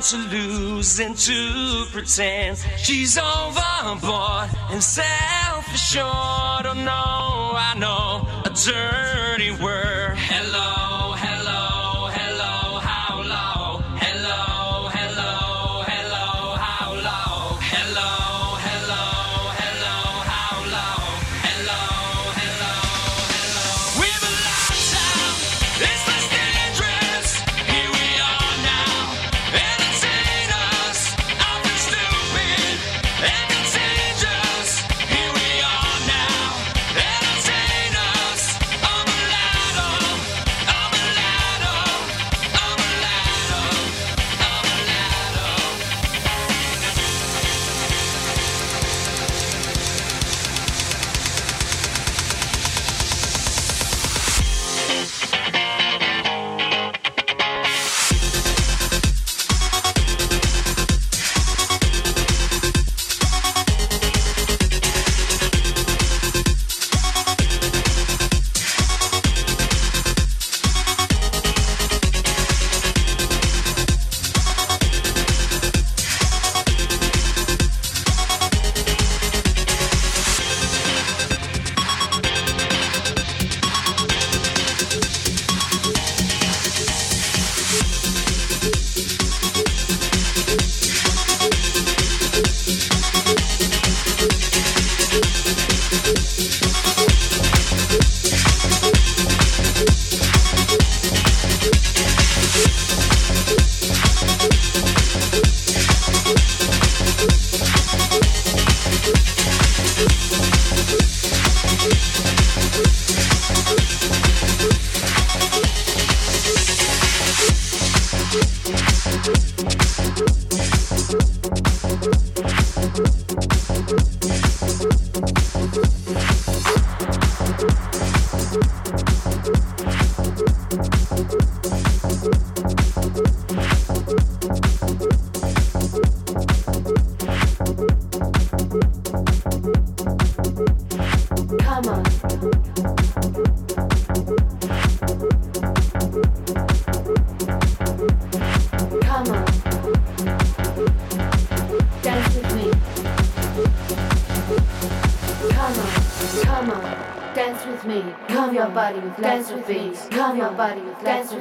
to lose and to pretend she's overboard and self assured. Oh no, I know a dirty word.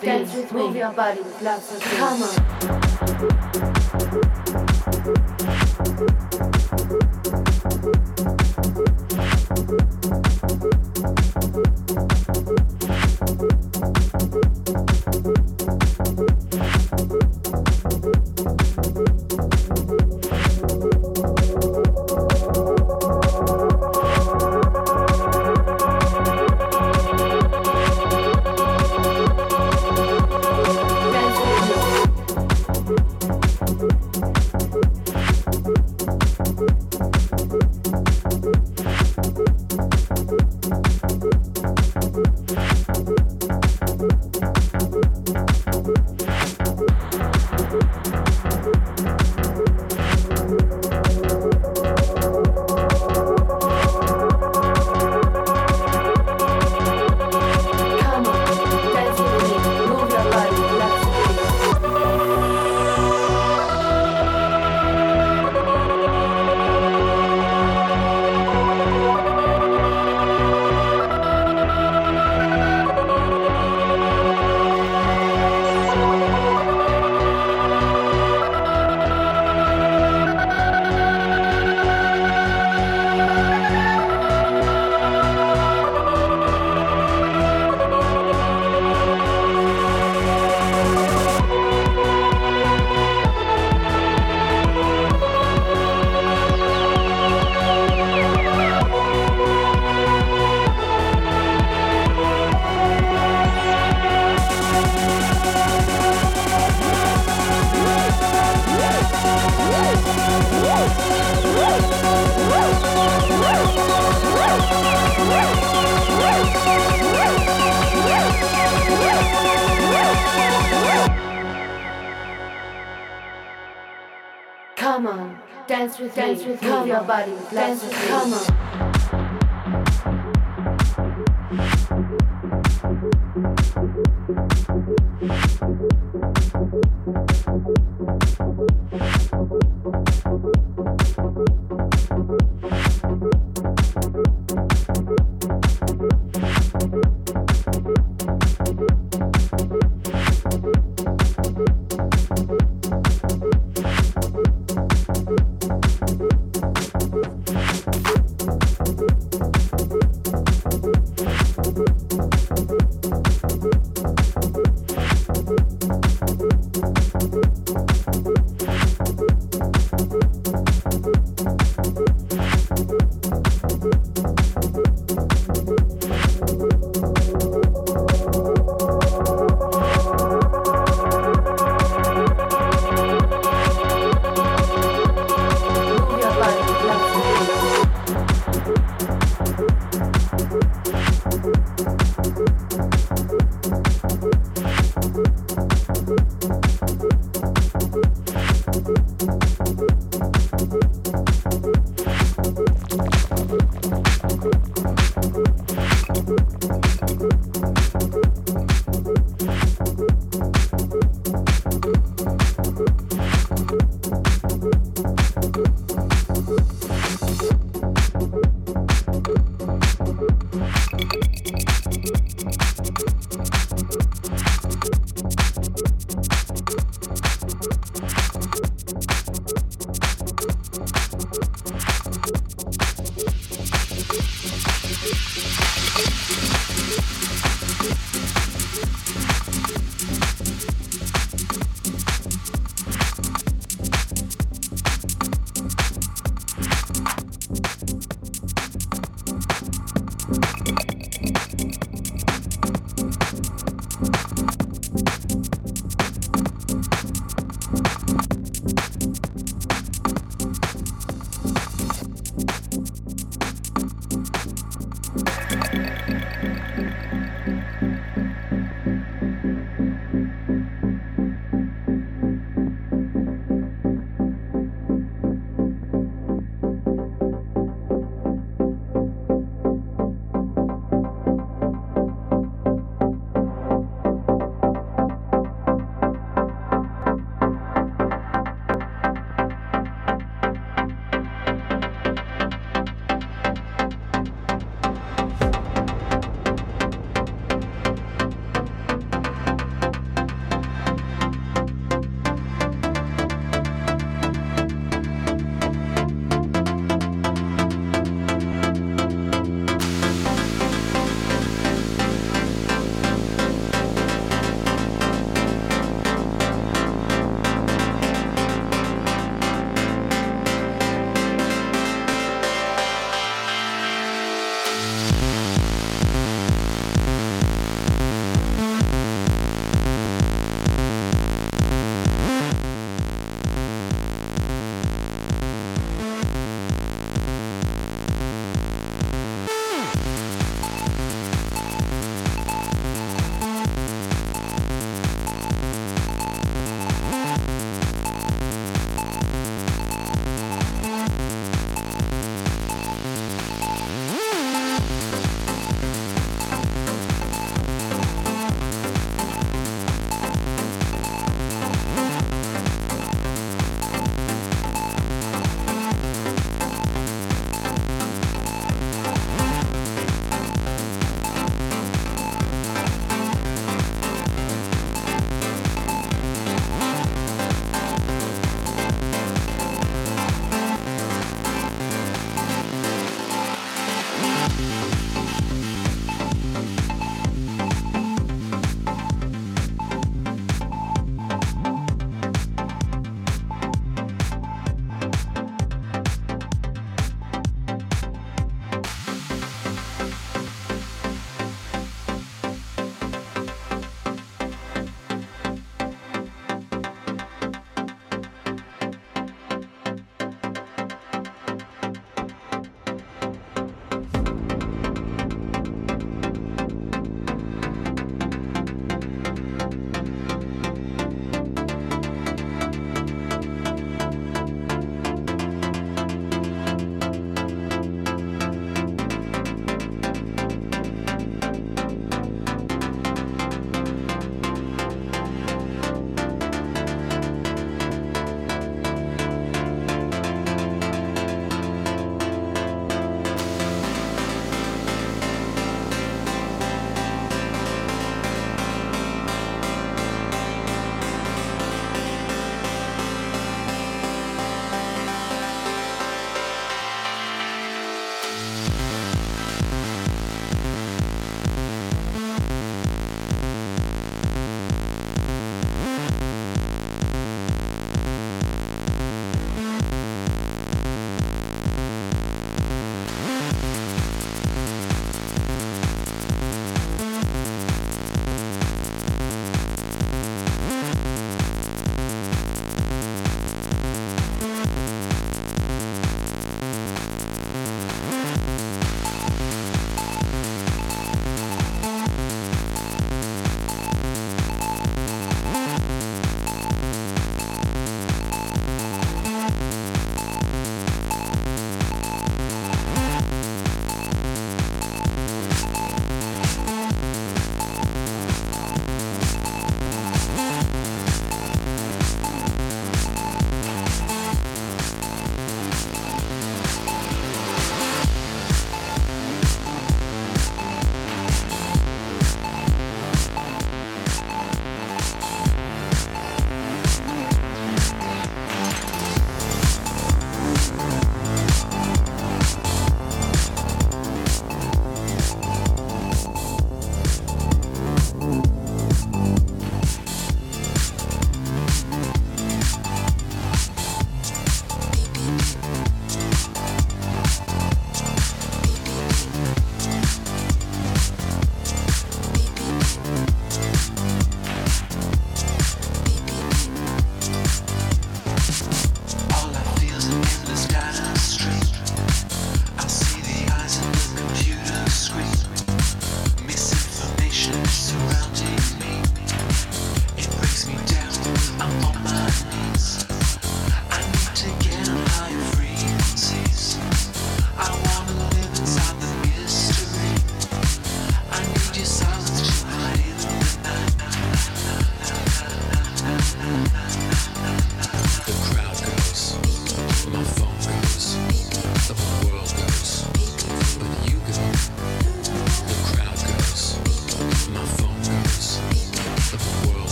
dance with me. Move your body with lots of Come on. body with lots of come on.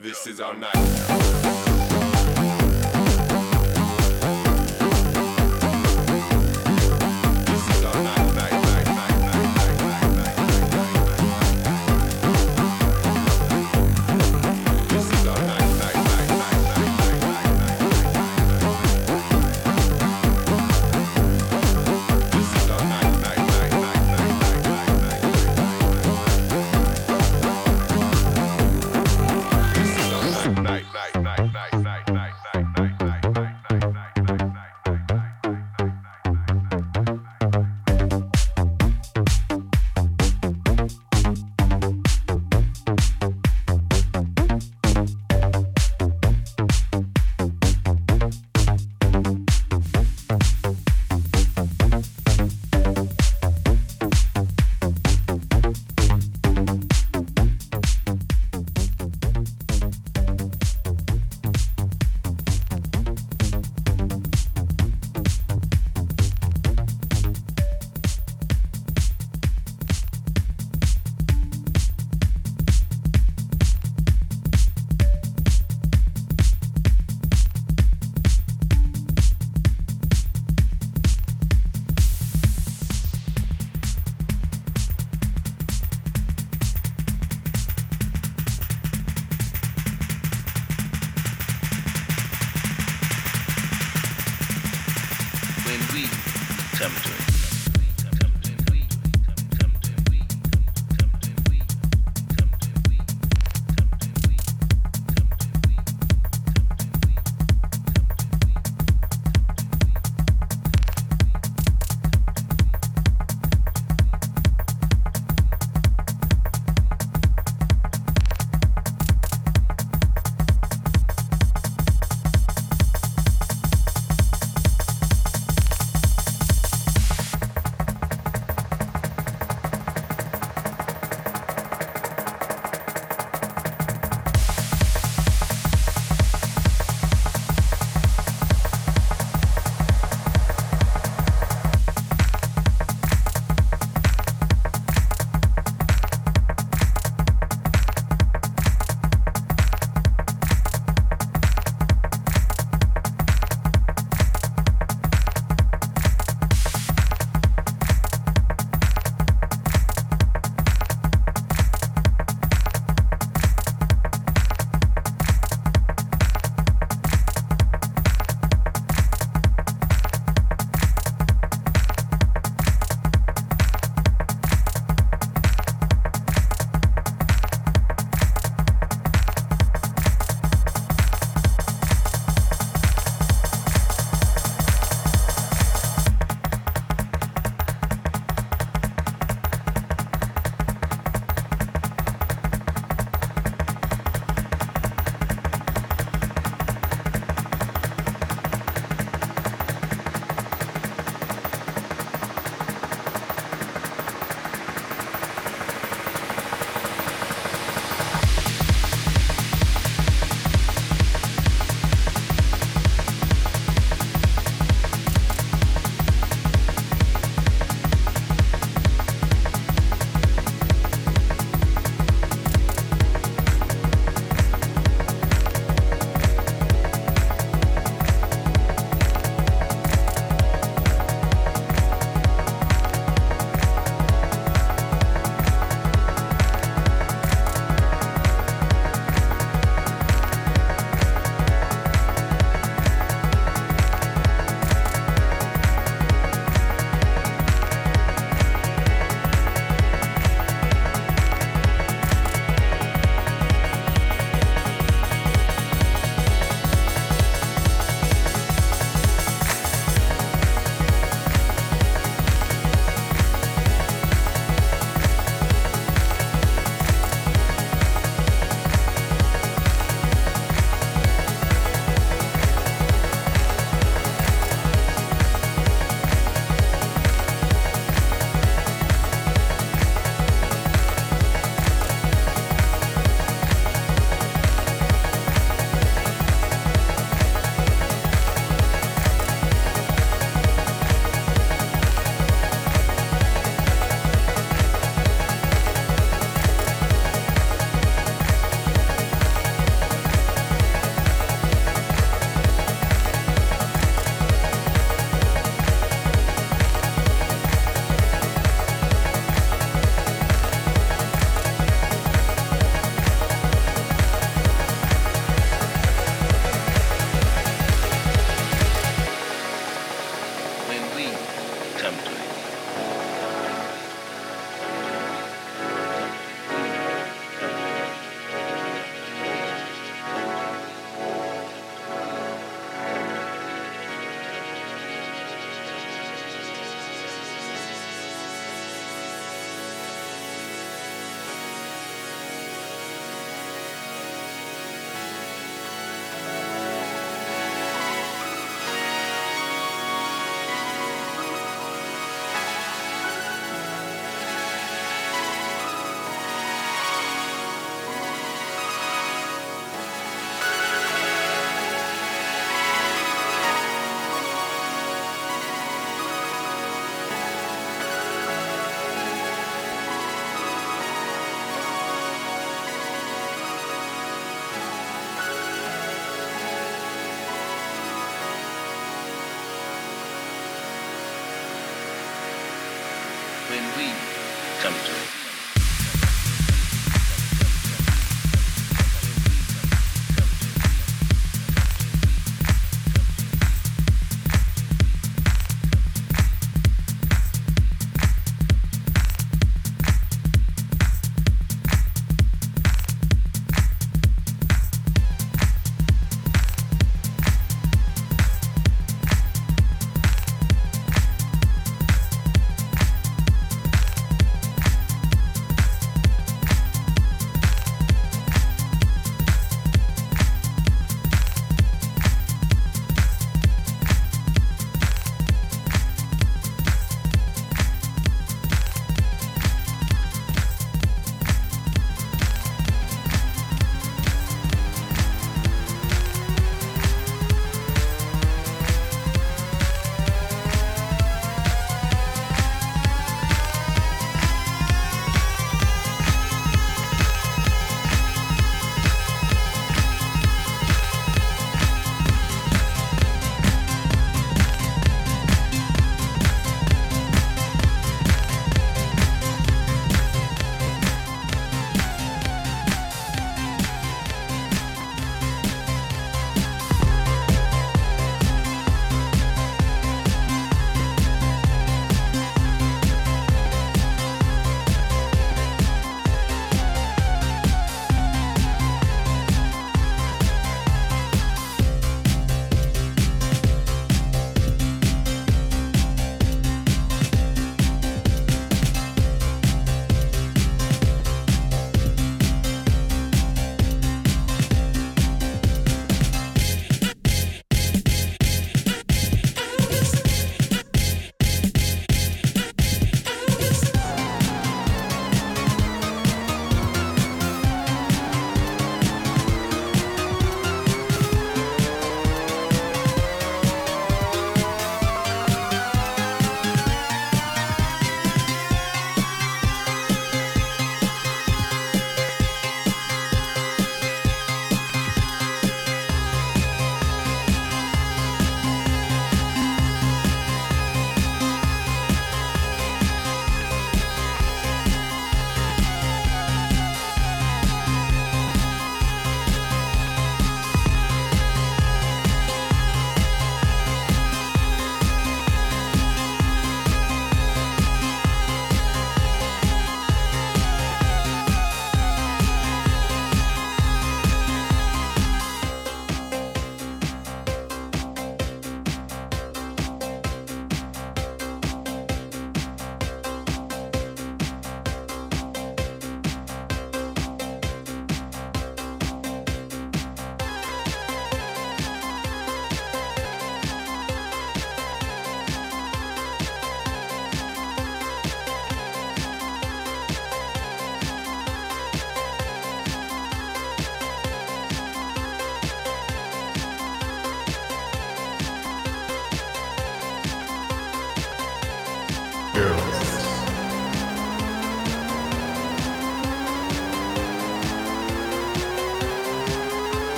This is our night.